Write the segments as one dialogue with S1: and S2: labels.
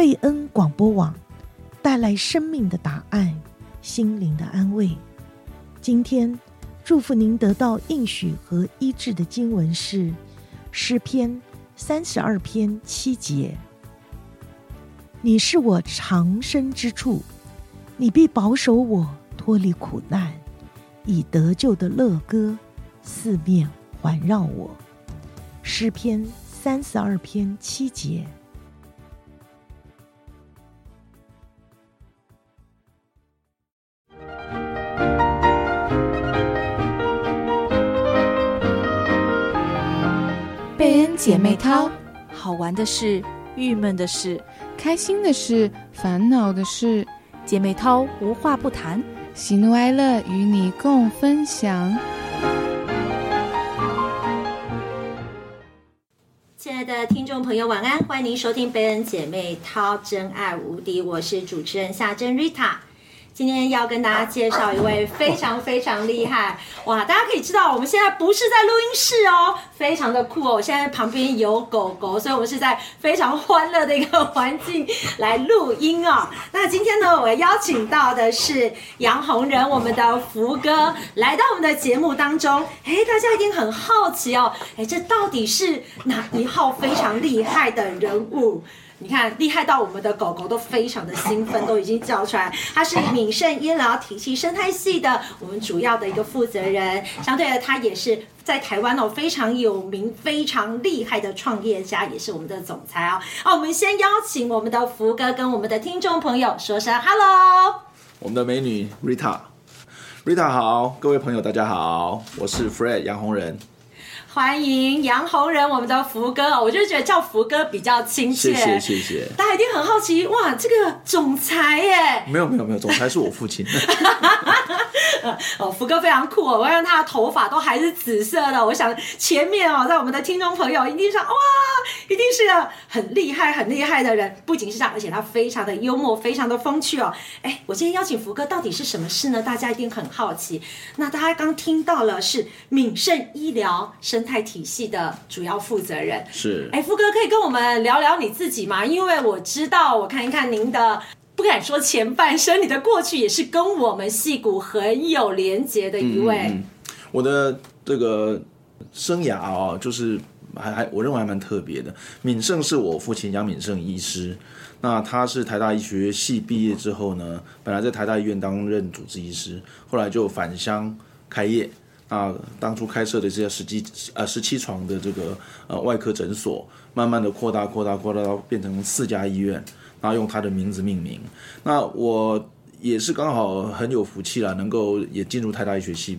S1: 贝恩广播网带来生命的答案，心灵的安慰。今天祝福您得到应许和医治的经文是诗篇三十二篇七节。你是我藏身之处，你必保守我脱离苦难，以得救的乐歌四面环绕我。诗篇三十二篇七
S2: 节。姐妹淘，好玩的事，郁闷的事，
S3: 开心的事，烦恼的事，
S2: 姐妹淘无话不谈，
S3: 喜怒哀乐与你共分享。
S4: 亲爱的听众朋友，晚安！欢迎您收听贝恩姐妹淘真爱无敌，我是主持人夏珍 Rita。今天要跟大家介绍一位非常非常厉害 哇！大家可以知道，我们现在不是在录音室哦，非常的酷哦。我现在旁边有狗狗，所以我们是在非常欢乐的一个环境来录音哦。那今天呢，我邀请到的是杨红仁，我们的福哥来到我们的节目当中。哎，大家一定很好奇哦，哎，这到底是哪一号非常厉害的人物？你看，厉害到我们的狗狗都非常的兴奋，都已经叫出来。他是敏盛医疗体系生态系的我们主要的一个负责人，相对的，他也是在台湾哦非常有名、非常厉害的创业家，也是我们的总裁哦。好，我们先邀请我们的福哥跟我们的听众朋友说声 “hello”。
S5: 我们的美女 Rita，Rita 好，各位朋友大家好，我是 Fred 杨红仁。
S4: 欢迎杨红人，我们的福哥，我就觉得叫福哥比较亲切。
S5: 谢谢谢谢。
S4: 大家一定很好奇，哇，这个总裁耶？
S5: 没有没有没有，总裁是我父亲。
S4: 哦，福哥非常酷哦，我让他的头发都还是紫色的。我想前面哦，在我们的听众朋友一定想，哇，一定是个很厉害很厉害的人。不仅是这样，而且他非常的幽默，非常的风趣哦。哎，我今天邀请福哥到底是什么事呢？大家一定很好奇。那大家刚听到了是敏盛医疗生生态体系的主要负责人
S5: 是，
S4: 哎，福哥可以跟我们聊聊你自己吗？因为我知道，我看一看您的，不敢说前半生，你的过去也是跟我们戏骨很有连结的一位。
S5: 我的这个生涯啊、哦，就是还还，我认为还蛮特别的。敏盛是我父亲杨敏盛医师，那他是台大医学系毕业之后呢，本来在台大医院担任主治医师，后来就返乡开业。啊，当初开设的这些十几呃十七床的这个呃外科诊所，慢慢的扩大扩大扩大到变成四家医院，然后用他的名字命名。那我也是刚好很有福气啦，能够也进入台大医学系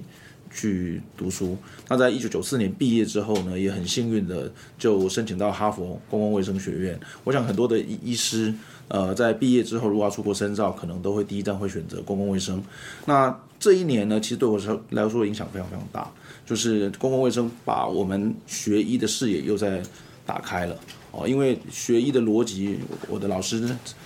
S5: 去读书。那在一九九四年毕业之后呢，也很幸运的就申请到哈佛公共卫生学院。我想很多的医医师。呃，在毕业之后，如果要出国深造，可能都会第一站会选择公共卫生。那这一年呢，其实对我来说影响非常非常大，就是公共卫生把我们学医的视野又在打开了哦。因为学医的逻辑，我的老师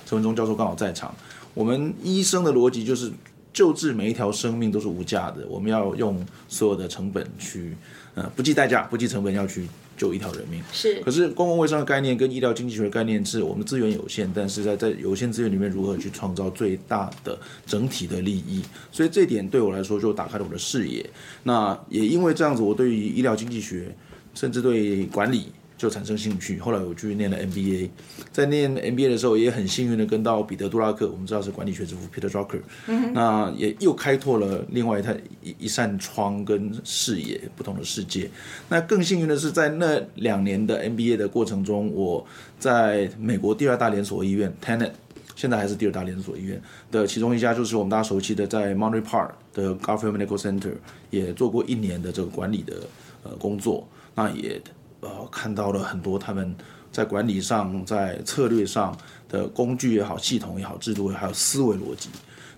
S5: 陈文忠教授刚好在场。我们医生的逻辑就是救治每一条生命都是无价的，我们要用所有的成本去，呃，不计代价、不计成本要去。救一条人命
S4: 是，
S5: 可是公共卫生的概念跟医疗经济学的概念是我们资源有限，但是在在有限资源里面如何去创造最大的整体的利益，所以这点对我来说就打开了我的视野。那也因为这样子，我对于医疗经济学，甚至对管理。就产生兴趣，后来我去念了 MBA，在念 MBA 的时候，也很幸运的跟到彼得·杜拉克，我们知道是管理学之父 Peter Drucker，嗯，那也又开拓了另外一扇一一扇窗跟视野，不同的世界。那更幸运的是，在那两年的 MBA 的过程中，我在美国第二大连锁医院 Tenet，现在还是第二大连锁医院的其中一家，就是我们大家熟悉的在 Monterey Park 的 Garfield Medical Center，也做过一年的这个管理的呃工作，那也。呃，看到了很多他们在管理上、在策略上的工具也好、系统也好、制度也好，还有思维逻辑，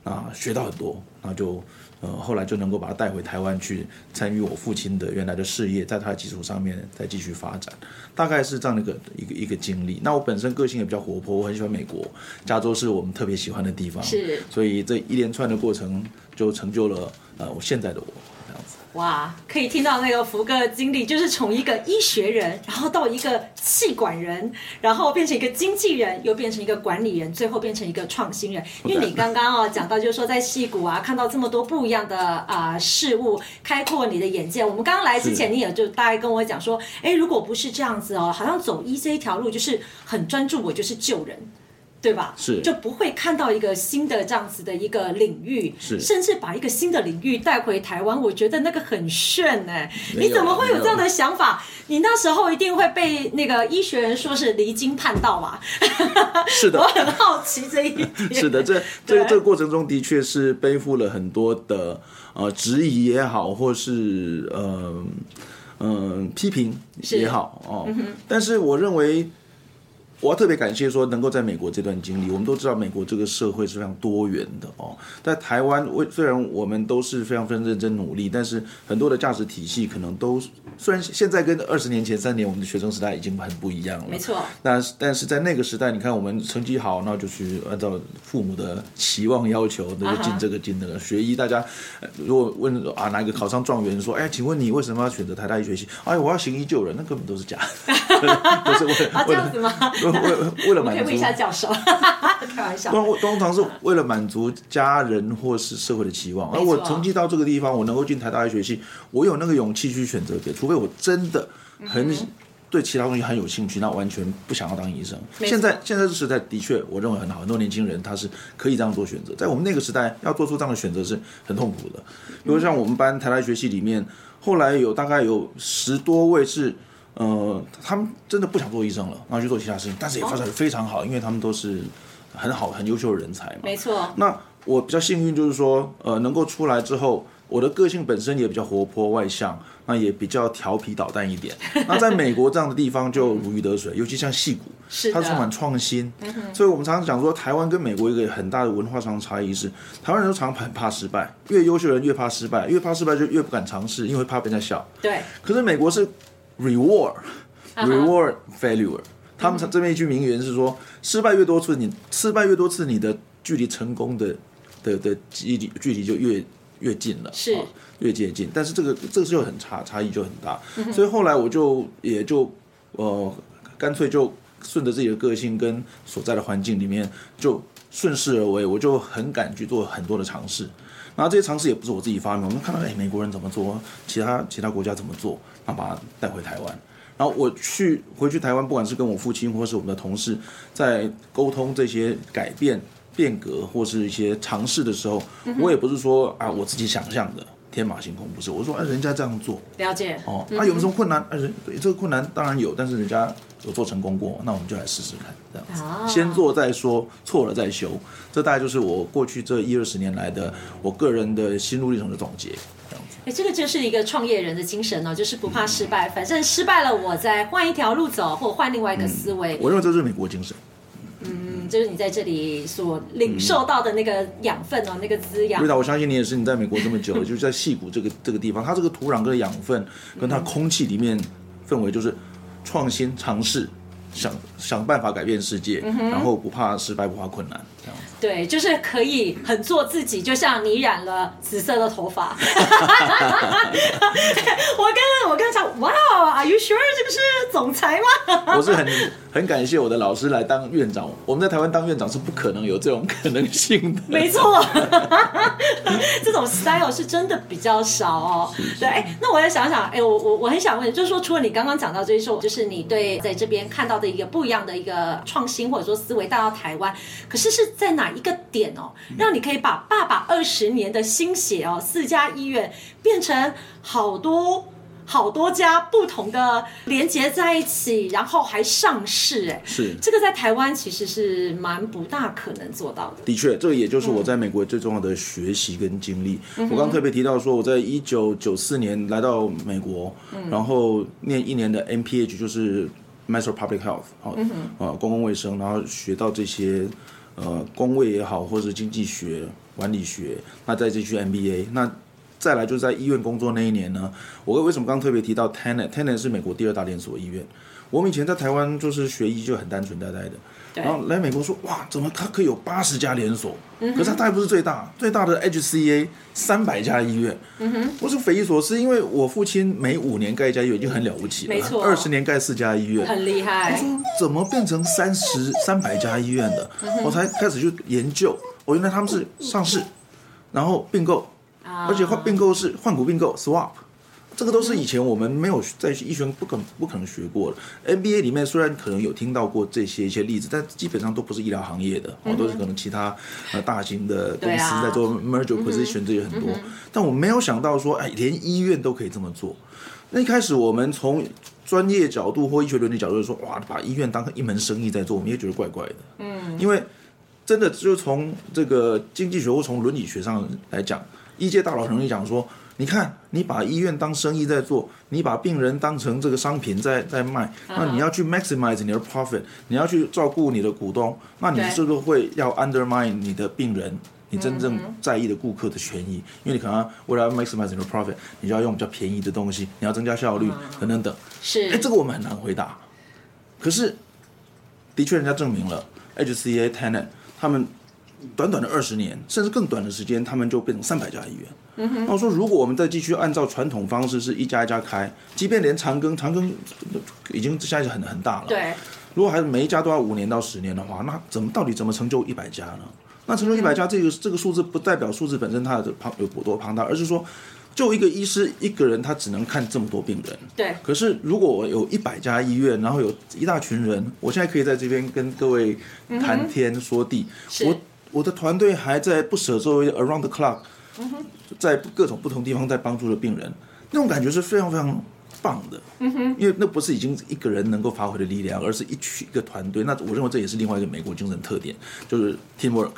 S5: 啊，学到很多，那就呃后来就能够把它带回台湾去参与我父亲的原来的事业，在他的基础上面再继续发展，大概是这样的一个一个一个经历。那我本身个性也比较活泼，我很喜欢美国，加州是我们特别喜欢的地方，
S4: 是，
S5: 所以这一连串的过程就成就了呃我现在的我。
S4: 哇，可以听到那个福哥的经历，就是从一个医学人，然后到一个气管人，然后变成一个经纪人，又变成一个管理人，最后变成一个创新人。因为你刚刚哦讲到，就是说在戏谷啊，看到这么多不一样的啊、呃、事物，开阔你的眼界。我们刚刚来之前，你也就大概跟我讲说，哎，如果不是这样子哦，好像走医这一条路就是很专注，我就是救人。对吧？
S5: 是
S4: 就不会看到一个新的这样子的一个领域，
S5: 是
S4: 甚至把一个新的领域带回台湾，我觉得那个很炫哎！你怎么会有这样的想法？你那时候一定会被那个医学人说是离经叛道吧？
S5: 是的，
S4: 我很好奇这一点。
S5: 是的，这这这个过程中的确是背负了很多的呃质疑也好，或是呃嗯、呃、批评也好哦、嗯。但是我认为。我要特别感谢说能够在美国这段经历，我们都知道美国这个社会是非常多元的哦。在台湾，为虽然我们都是非常非常认真努力，但是很多的价值体系可能都虽然现在跟二十年前、三年我们的学生时代已经很不一样了，
S4: 没错。
S5: 但是但是在那个时代，你看我们成绩好，那就去按照父母的期望要求，那就进这个进那个。Uh. 学医，大家如果问啊哪一个考上状元，说哎，请问你为什么要选择台大医学系？哎，我要行医救人，那根本都是假的，都是为了、
S4: 啊、这样子吗？
S5: 为为了满足，
S4: 可以问一下教授，开玩笑。
S5: 通通常是为了满足家人或是社会的期望。而我成绩到这个地方，我能够进台大医学系，我有那个勇气去选择别，除非我真的很对其他东西很有兴趣，那完全不想要当医生。现在现在这时代的确，我认为很好，很多年轻人他是可以这样做选择。在我们那个时代，要做出这样的选择是很痛苦的。比如像我们班台大医学系里面，后来有大概有十多位是。呃，他们真的不想做医生了，然后去做其他事情，但是也发展得非常好，因为他们都是很好、很优秀的人才嘛。
S4: 没错。
S5: 那我比较幸运，就是说，呃，能够出来之后，我的个性本身也比较活泼外向，那也比较调皮捣蛋一点。那在美国这样的地方就如鱼得水，尤其像戏谷，是它充满创新。所以我们常常讲说，台湾跟美国一个很大的文化上的差异是，台湾人都常常很怕失败，越优秀的人越怕失败，越怕失败就越不敢尝试，因为怕被人家笑。
S4: 对。
S5: 可是美国是。Reward, reward failure。他们这边一句名言是说：失败越多次，你失败越多次，你的距离成功的的的距离距离就越越近了，
S4: 是
S5: 越接近。但是这个这个就很差，差异就很大。所以后来我就也就呃干脆就顺着自己的个性跟所在的环境里面就顺势而为，我就很敢去做很多的尝试。然后这些尝试也不是我自己发明，我们看到哎美国人怎么做，其他其他国家怎么做。他把它带回台湾，然后我去回去台湾，不管是跟我父亲或是我们的同事，在沟通这些改变、变革或是一些尝试的时候，我也不是说啊我自己想象的天马行空，不是，我说啊人家这样做，
S4: 了解。
S5: 哦，他、啊、有没有什么困难？啊人这个困难当然有，但是人家有做成功过，那我们就来试试看，这样子，先做再说，错了再修，这大概就是我过去这一二十年来的我个人的心路历程的总结。
S4: 哎，这个就是一个创业人的精神哦，就是不怕失败，反正失败了，我再换一条路走，或换另外一个思维。
S5: 嗯、我认为这是美国精神。
S4: 嗯，就是你在这里所领受到的那个养分哦，嗯、那个滋养。瑞
S5: 达，我相信你也是，你在美国这么久了，就是在矽谷这个这个地方，它这个土壤跟养分，跟它空气里面氛围，就是创新尝试。想想办法改变世界，嗯，然后不怕失败，不怕困难，这样。
S4: 对，就是可以很做自己，就像你染了紫色的头发。我刚刚我刚才讲，哇 you sure 这个是总裁吗？
S5: 我是很很感谢我的老师来当院长。我们在台湾当院长是不可能有这种可能性的。
S4: 没错，这种 style 是真的比较少哦。是是对，哎，那我再想想，哎，我我我很想问，就是说，除了你刚刚讲到这些，就是你对在这边看到的。一个不一样的一个创新或者说思维带到台湾，可是是在哪一个点哦，让你可以把爸爸二十年的心血哦，四家医院变成好多好多家不同的连接在一起，然后还上市，哎，
S5: 是
S4: 这个在台湾其实是蛮不大可能做到的。
S5: 的确，这个也就是我在美国最重要的学习跟经历。嗯、我刚刚特别提到说，我在一九九四年来到美国，嗯、然后念一年的 MPH，就是。Master Public Health，好，呃，公共卫生，然后学到这些，呃，公卫也好，或者是经济学、管理学，那再继续 MBA，那再来就是在医院工作那一年呢，我为什么刚刚特别提到 Tenet？Tenet 是美国第二大连锁医院，我们以前在台湾就是学医就很单纯呆呆的，然后来美国说哇，怎么它可以有八十家连锁？可是它当然不是最大，最大的 HCA 三百家医院。我是匪夷所思，因为我父亲每五年盖一家医院已经很了不起了，没错，二十年盖四家医院，
S4: 很厉害。
S5: 我说怎么变成三十三百家医院的？我才开始去研究，我原来他们是上市，然后并购，而且换并购是换股并购 swap。这个都是以前我们没有在医学不可不可能学过的。MBA 里面虽然可能有听到过这些一些例子，但基本上都不是医疗行业的，哦，都是可能其他呃大型的公司在做 merger position 这些很多。但我没有想到说，哎，连医院都可以这么做。那一开始我们从专业角度或医学伦理角度说，哇，把医院当成一门生意在做，我们也觉得怪怪的。嗯，因为真的就从这个经济学或从伦理学上来讲，医界大佬很容易讲说。你看，你把医院当生意在做，你把病人当成这个商品在在卖，那你要去 maximize 你的 profit，你要去照顾你的股东，那你是不是会要 undermine 你的病人，你真正在意的顾客的权益？因为你可能为了要 maximize 你的 profit，你就要用比较便宜的东西，你要增加效率等等等。是，哎，这个我们很难回答。可是，的确，人家证明了 HCA tenant 他们。短短的二十年，甚至更短的时间，他们就变成三百家医院。嗯哼。那我说，如果我们再继续按照传统方式，是一家一家开，即便连长庚，长庚已经现在是很很大了。对。如果还是每一家都要五年到十年的话，那怎么到底怎么成就一百家呢？那成就一百家这个、嗯、这个数字不代表数字本身它的庞有多庞大，而是说，就一个医师一个人他只能看这么多病人。对。可是如果我有一百家医院，然后有一大群人，我现在可以在这边跟各位谈天说地。嗯、我。我的团队还在不舍作为 around the clock，在各种不同地方在帮助着病人，那种感觉是非常非常棒的。嗯哼因为那不是已经一个人能够发挥的力量，而是一群一个团队。那我认为这也是另外一个美国精神特点，就是 teamwork。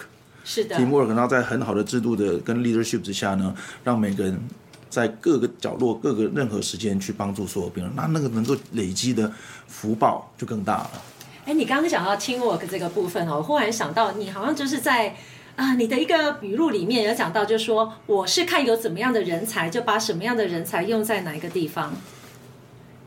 S5: 是的，teamwork，然后在很好的制度的跟 leadership 之下呢，让每个人在各个角落、各个任何时间去帮助所有病人，那那个能够累积的福报就更大了。
S4: 哎，你刚刚讲到 teamwork 这个部分哦，我忽然想到，你好像就是在啊，你的一个语录里面有讲到，就是说我是看有怎么样的人才，就把什么样的人才用在哪一个地方。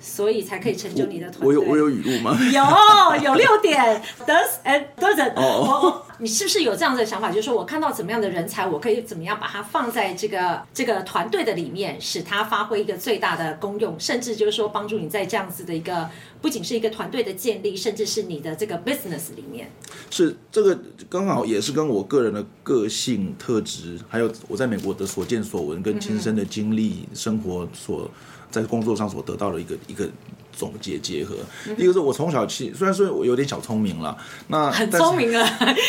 S4: 所以才可以成就你的团队。
S5: 我有我有语录吗？
S4: 有有六点，does and doesn't。哦，你是不是有这样的想法？就是说我看到怎么样的人才，我可以怎么样把它放在这个这个团队的里面，使它发挥一个最大的功用，甚至就是说帮助你在这样子的一个不仅是一个团队的建立，甚至是你的这个 business 里面。
S5: 是这个刚好也是跟我个人的个性特质，还有我在美国的所见所闻跟亲身的经历、生活所。在工作上所得到的一个一个总结结合，嗯、一个是我从小起，虽然说我有点小聪明了，那
S4: 很聪明啊，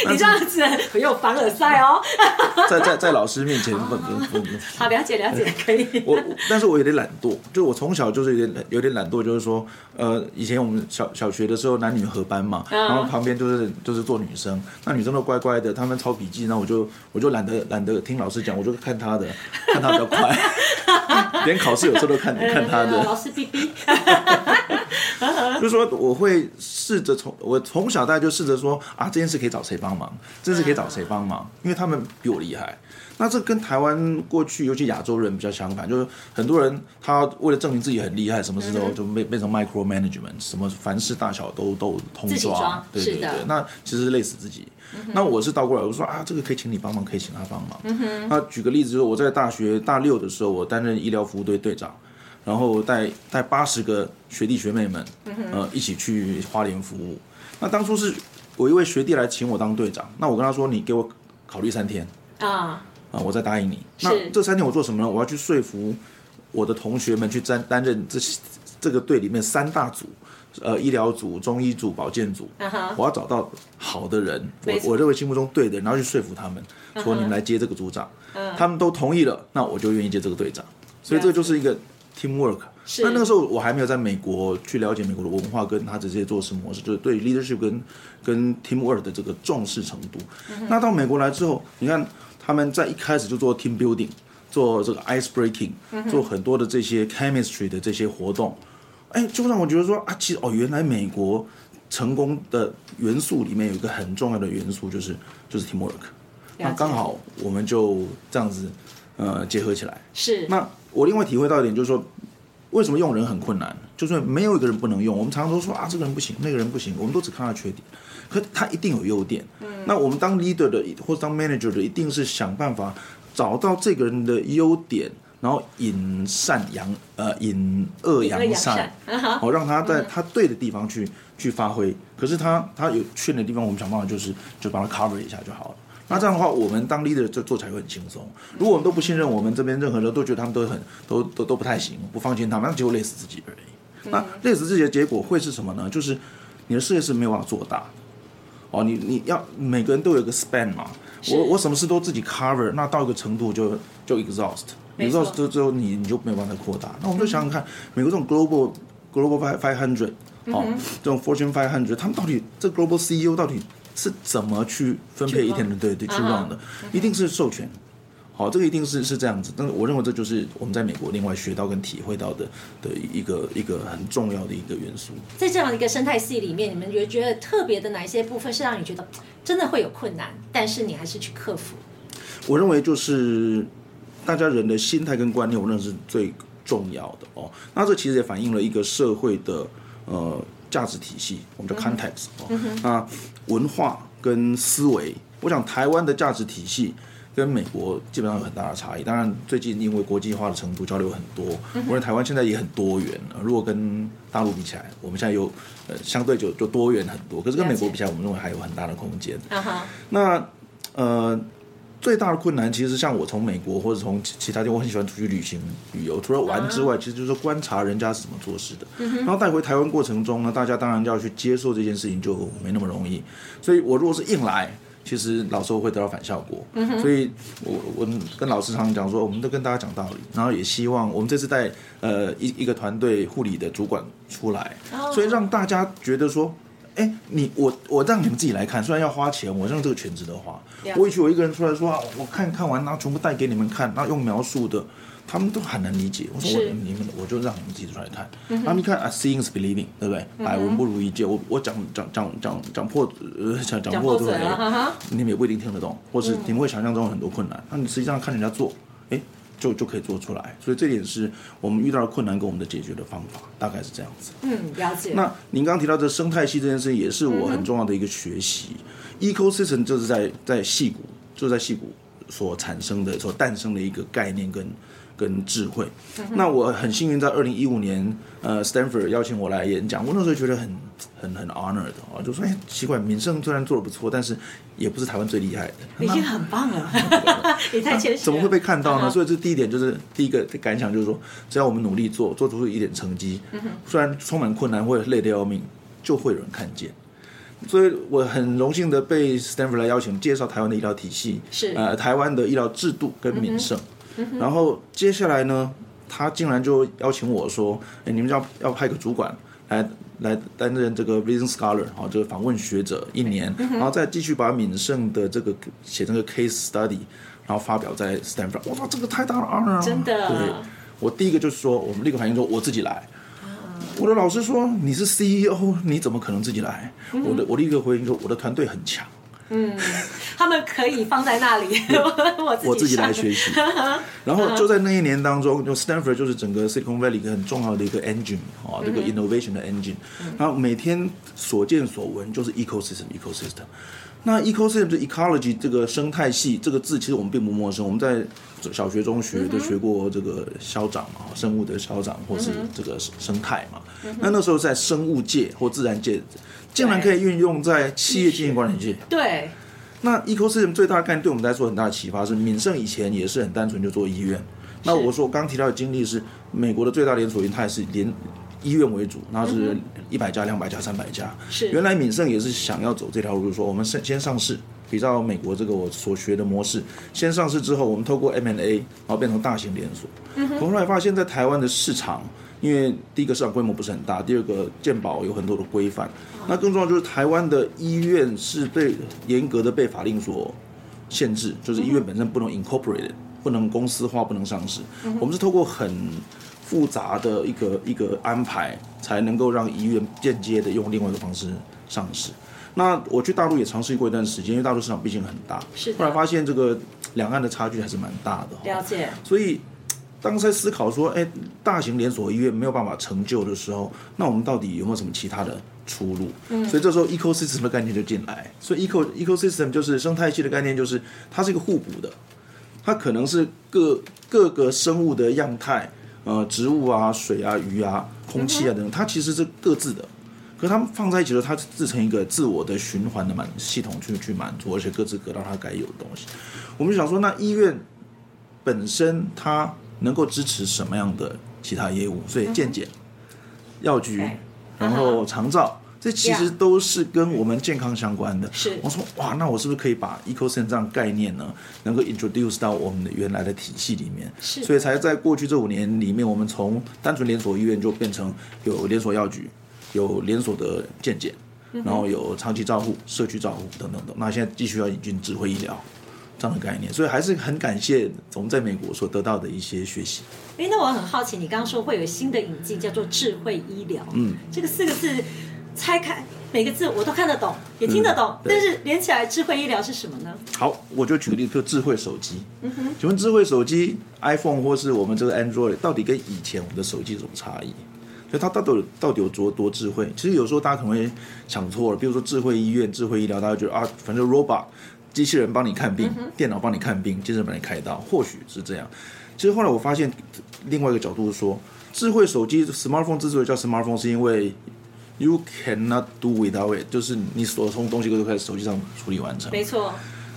S4: 你这样子很有凡尔赛哦，
S5: 在在在老师面前不不不，
S4: 好了解了解。可以。
S5: 我但是我有点懒惰，就我从小就是有点有点懒惰，就是说，呃，以前我们小小学的时候男女合班嘛，嗯、然后旁边就是就是做女生，那女生都乖乖的，他们抄笔记，那我就我就懒得懒得听老师讲，我就看他的，看他比较快。连考试有时候都看看他的，
S4: 老师逼逼，
S5: 就是说我会试着从我从小大概就试着说啊，这件事可以找谁帮忙，这件事可以找谁帮忙，因为他们比我厉害。那这跟台湾过去尤其亚洲人比较相反，就是很多人他为了证明自己很厉害，什么事都就变变成 micro management，什么凡事大小都都通抓，对对？对，那其实是累死自己。那我是倒过来，我说啊，这个可以请你帮忙，可以请他帮忙。嗯、那举个例子，就是我在大学大六的时候，我担任医疗服务队队长，然后带带八十个学弟学妹们，呃，一起去花莲服务。那当初是我一位学弟来请我当队长，那我跟他说，你给我考虑三天啊，啊，我再答应你。那这三天我做什么呢？我要去说服我的同学们去担担任这这个队里面三大组。呃，医疗组、中医组、保健组，uh -huh. 我要找到好的人，我我认为心目中对的人，然后去说服他们，说你们来接这个组长，uh -huh. 他们都同意了，那我就愿意接这个队长。所以这就是一个 teamwork。那那个时候我还没有在美国去了解美国的文化跟他这些做事模式，就是对 leadership 跟跟 teamwork 的这个重视程度。Uh. 那到美国来之后，你看他们在一开始就做 team building，做这个 ice breaking，、uh. 做很多的这些 chemistry 的这些活动。哎，就让我觉得说啊，其实哦，原来美国成功的元素里面有一个很重要的元素，就是就是 teamwork。那刚好我们就这样子呃结合起来。是。那我另外体会到一点就是说，为什么用人很困难？就是没有一个人不能用。我们常常都说啊，这个人不行，那个人不行，我们都只看他缺点，可他一定有优点。嗯，那我们当 leader 的或者当 manager 的，一定是想办法找到这个人的优点，然后引善扬呃引恶扬善，好让他在他对的地方去去发挥。可是他他有缺点的地方，我们想办法就是就把他 cover 一下就好了。那这样的话，我们当 leader 就做起来会很轻松。如果我们都不信任我们这边任何人，都觉得他们都很都都都不太行，不放心他们，那结果累死自己而已。那累死自己的结果会是什么呢？就是你的事业是没有办法做大。哦，你你要每个人都有一个 span 嘛。我我什么事都自己 cover，那到一个程度就就 exhaust，exhaust 之后你你就没有办法扩大。那我们就想想看，美国这种 global global five five hundred，哦，这种 fortune five hundred，他们到底这 global CEO 到底？是怎么去分配一天的？对对，去 run 的，一定是授权。好，这个一定是是这样子。但是我认为这就是我们在美国另外学到跟体会到的的一个一个很重要的一个元素。
S4: 在这样一个生态系里面，你们觉觉得特别的哪一些部分是让你觉得真的会有困难，但是你还是去克服？
S5: 我认为就是大家人的心态跟观念，我认为是最重要的哦。那这其实也反映了一个社会的呃。价值体系，我们叫 context 哦、那文化跟思维，我想台湾的价值体系跟美国基本上有很大的差异。当然，最近因为国际化的程度交流很多，嗯、我认为台湾现在也很多元。如果跟大陆比起来，我们现在又呃相对就就多元很多。可是跟美国比起来，我们认为还有很大的空间。嗯、那呃。最大的困难，其实像我从美国或者从其他地方，我很喜欢出去旅行旅游，除了玩之外，其实就是观察人家是怎么做事的。然后带回台湾过程中呢，大家当然就要去接受这件事情，就没那么容易。所以我如果是硬来，其实老师会得到反效果。所以我我跟老师常常讲说，我们都跟大家讲道理，然后也希望我们这次带呃一一个团队护理的主管出来，所以让大家觉得说。哎，你我我让你们自己来看，虽然要花钱，我让这个全值得花。我以前我一个人出来说啊，我看看完，然后全部带给你们看，然后用描述的，他们都很难理解。我说我你们，我就让你们自己出来看。他们一看啊，seeing is believing，对不对？百闻不如一见。我我讲讲讲讲讲破呃讲讲破对不对？你们也不一定听得懂，或是你们会想象中有很多困难。那你实际上看人家做，哎。就就可以做出来，所以这点是我们遇到的困难跟我们的解决的方法，大概是这样子。
S4: 嗯，了解。
S5: 那您刚刚提到这生态系这件事，也是我很重要的一个学习。嗯、Ecosystem 就是在在细谷，就是在细谷所产生的、所诞生的一个概念跟跟智慧。嗯、那我很幸运，在二零一五年，呃，Stanford 邀请我来演讲，我那时候觉得很很很 honored 啊，就说哎，奇怪，敏盛虽然做的不错，但是。也不是台湾最厉害的，
S4: 已经很棒了。你太谦虚。
S5: 怎么会被看到呢？所以这第一点就是第一个感想，就是说，只要我们努力做，做出一点成绩，虽然充满困难或者累得要命，就会有人看见。所以我很荣幸的被 Stanford 来邀请介绍台湾的医疗体系，是呃台湾的医疗制度跟敏盛。然后接下来呢，他竟然就邀请我说：“哎，你们要要派个主管来。”来担任这个 visiting scholar 哦，这个访问学者一年，然后再继续把敏盛的这个写成个 case study，然后发表在 Stanford。我说这个太大了啊！
S4: 真的。
S5: 对，我第一个就是说，我们立刻反应说，我自己来。我的老师说，你是 CEO，你怎么可能自己来？我的我立刻回应说，我的团队很强。
S4: 嗯，他们可以放在那里，我自
S5: 我自己来学习。然后就在那一年当中，就 Stanford 就是整个 Silicon Valley 一个很重要的一个 engine 啊，这个 innovation 的 engine。然后每天所见所闻就是 ecosystem，ecosystem。那 ecosystem 的 ecology 这个生态系这个字，其实我们并不陌生。我们在小学、中学都学过这个消长嘛，生物的消长，或是这个生态嘛。那那时候在生物界或自然界。竟然可以运用在企业经营管理界。
S4: 对。
S5: 那 ecosystem 最大的概念对我们来说很大的启发是，敏盛以前也是很单纯就做医院。那我说我刚刚提到的经历是，美国的最大连锁医院，它也是连医院为主，那是一百家、两百家、三百家。是。原来敏盛也是想要走这条路，就是说我们先先上市，比照美国这个我所学的模式，先上市之后，我们透过 M&A，然后变成大型连锁。后来发现，在台湾的市场。因为第一个市场规模不是很大，第二个健保有很多的规范，那更重要就是台湾的医院是被严格的被法令所限制，就是医院本身不能 incorporate，不能公司化，不能上市。我们是透过很复杂的一个一个安排，才能够让医院间接的用另外一个方式上市。那我去大陆也尝试过一段时间，因为大陆市场毕竟很大，是后来发现这个两岸的差距还是蛮大的。
S4: 了解。
S5: 所以。当时在思考说，哎，大型连锁医院没有办法成就的时候，那我们到底有没有什么其他的出路？嗯，所以这时候 ecosystem 的概念就进来。所以 eco ecosystem 就是生态系的概念，就是它是一个互补的，它可能是各各个生物的样态，呃，植物啊、水啊、鱼啊、空气啊等等，它其实是各自的。可是它们放在一起的时候，它自成一个自我的循环的满系统去去满足，而且各自得到它该有的东西。我们就想说，那医院本身它。能够支持什么样的其他业务？所以健检、药局，然后长照，这其实都是跟我们健康相关的。是，我说哇，那我是不是可以把 ecosystem 这样概念呢，能够 introduce 到我们的原来的体系里面？是，所以才在过去这五年里面，我们从单纯连锁医院就变成有连锁药局，有连锁的健检，然后有长期照护、社区照护等等等。那现在继续要引进智慧医疗。这样的概念，所以还是很感谢我们在美国所得到的一些学习。
S4: 哎，那我很好奇，你刚刚说会有新的引进，叫做智慧医疗。嗯，这个四个字拆开每个字我都看得懂，也听得懂，嗯、但是连起来智慧医疗是什么呢？
S5: 好，我就举个例子，就智慧手机。嗯哼，请问智慧手机 iPhone 或是我们这个 Android 到底跟以前我们的手机有什么差异？所以它到底有到底有多多智慧？其实有时候大家可能会想错了，比如说智慧医院、智慧医疗，大家觉得啊，反正 robot。机器人帮你看病，嗯、电脑帮你看病，精神帮你开刀，或许是这样。其实后来我发现，另外一个角度是说，智慧手机 （smartphone） 之所以叫 smartphone，是因为 you cannot do without it，就是你所有东西都可以在手机上处理完成。
S4: 没错。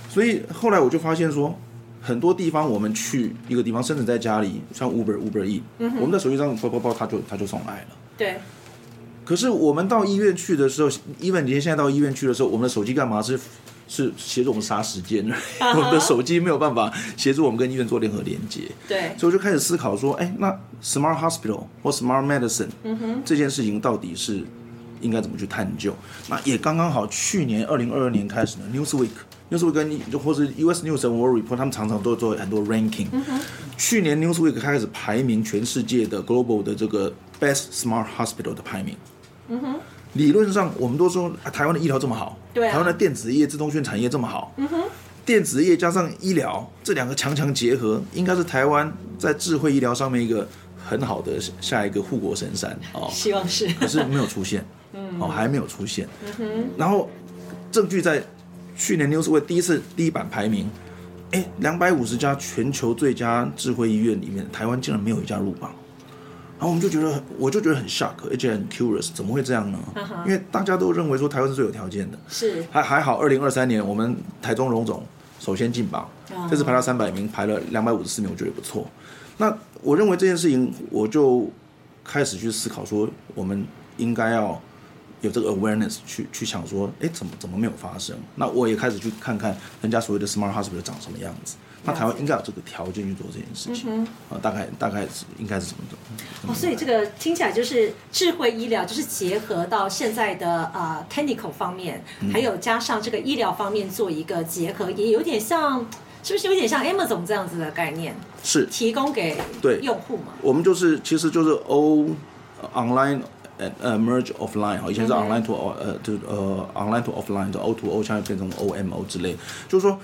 S5: 所以后来我就发现说，很多地方我们去一个地方，甚至在家里，像 Uber、Uber E，、嗯、我们在手机上包包包，它就它就送来了。
S4: 对。
S5: 可是我们到医院去的时候，even 你现在到医院去的时候，我们的手机干嘛是？是协助我们杀时间，uh -huh. 我们的手机没有办法协助我们跟医院做任何连接。对，所以我就开始思考说，哎，那 smart hospital 或 smart medicine、嗯、这件事情到底是应该怎么去探究？那也刚刚好，去年二零二二年开始呢，Newsweek，Newsweek 跟就或是 US News and World Report，他们常常都做很多 ranking、嗯。去年 Newsweek 开始排名全世界的 global 的这个 best smart hospital 的排名。嗯哼。理论上，我们都说台湾的医疗这么好，对啊，台湾的电子业、资通讯产业这么好，嗯哼，电子业加上医疗这两个强强结合，应该是台湾在智慧医疗上面一个很好的下一个护国神山哦。希望是，可是没有出现，嗯，哦，还没有出现，嗯。然后证据在去年 Newsweek 第一次第一版排名，哎，两百五十家全球最佳智慧医院里面，台湾竟然没有一家入榜。然后我们就觉得，我就觉得很 shock，而且很 curious，怎么会这样呢？Uh-huh. 因为大家都认为说台湾是最有条件的，是还还好。二零二三年我们台中荣总首先进榜，uh-huh. 这次排到三百名，排了两百五十四名，我觉得也不错。那我认为这件事情，我就开始去思考说，我们应该要有这个 awareness 去去想说，哎，怎么怎么没有发生？那我也开始去看看人家所谓的 smart hospital 长什么样子。那台湾应该有这个条件去做这件事情，啊、嗯，大概大概是应该是怎么走？
S4: 哦，所以这个听起来就是智慧医疗，就是结合到现在的呃 technical 方面，还有加上这个医疗方面做一个结合，也有点像，是不是有点像 Amazon 这样子的概念？是提供给对用户嘛？
S5: 我们就是其实就是 O online 呃 merge offline 哈，以前是 online to 呃就呃 online to offline 的 O to O，现在变成 O M O 之类，就是说。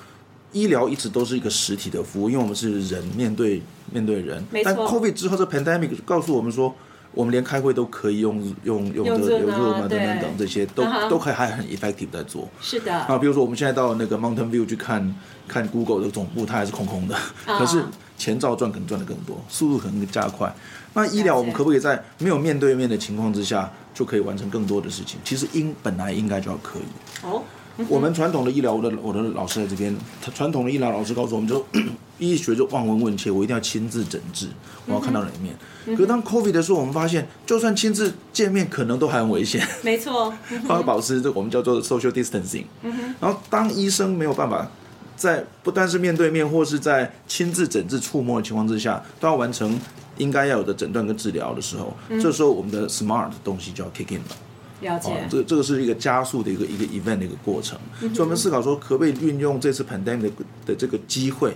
S5: 医疗一直都是一个实体的服务，因为我们是人面对面对人。但 COVID 之后，这 pandemic 告诉我们说，我们连开会都可以用用用这个有 Zoom 等等等这些，都、uh-huh. 都可以还很 effective 在做。是的。啊，比如说我们现在到那个 Mountain View 去看看 Google 的总部，它还是空空的，uh-huh. 可是前照赚可能赚的更多，速度可能加快。那医疗我们可不可以在没有面对面的情况之下，就可以完成更多的事情？其实应本来应该就要可以。哦。我们传统的医疗，我的我的老师在这边，他传统的医疗老师告诉我们就，就医学就望闻问切，我一定要亲自诊治，我要看到人面。可是当 COVID 的时候，我们发现，就算亲自见面，可能都还很危险。没错，他 要保持这我们叫做 social distancing。然后当医生没有办法在不单是面对面，或是在亲自诊治触摸的情况之下，都要完成应该要有的诊断跟治疗的时候，这时候我们的 smart 的东西就要 kick in 了。了解，哦、这个这个是一个加速的一个一个 event 的一个过程，嗯、所以我们思考说，可不可以运用这次 pandemic 的的这个机会，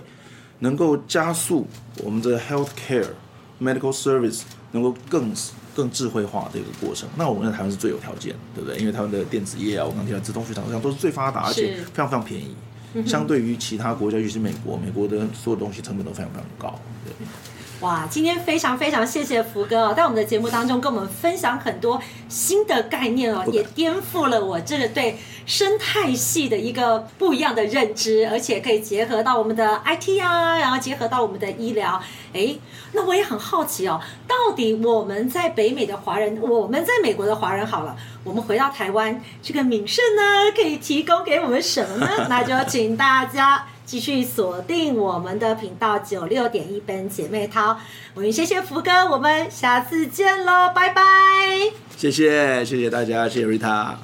S5: 能够加速我们的 healthcare medical service 能够更更智慧化的一个过程。那我们在台湾是最有条件，对不对？因为他们的电子业啊，我刚提到资通讯厂商都是最发达，而且非常非常便宜，相对于其他国家，尤其是美国，美国的所有东西成本都非常非常高，对。
S4: 哇，今天非常非常谢谢福哥哦，在我们的节目当中跟我们分享很多新的概念哦，也颠覆了我这个对生态系的一个不一样的认知，而且可以结合到我们的 IT 啊，然后结合到我们的医疗。哎，那我也很好奇哦，到底我们在北美的华人，我们在美国的华人好了，我们回到台湾，这个敏胜呢，可以提供给我们什么呢？那就请大家。继续锁定我们的频道九六点一分姐妹淘，我们谢谢福哥，我们下次见喽，拜拜。
S5: 谢谢谢谢大家，谢谢瑞塔。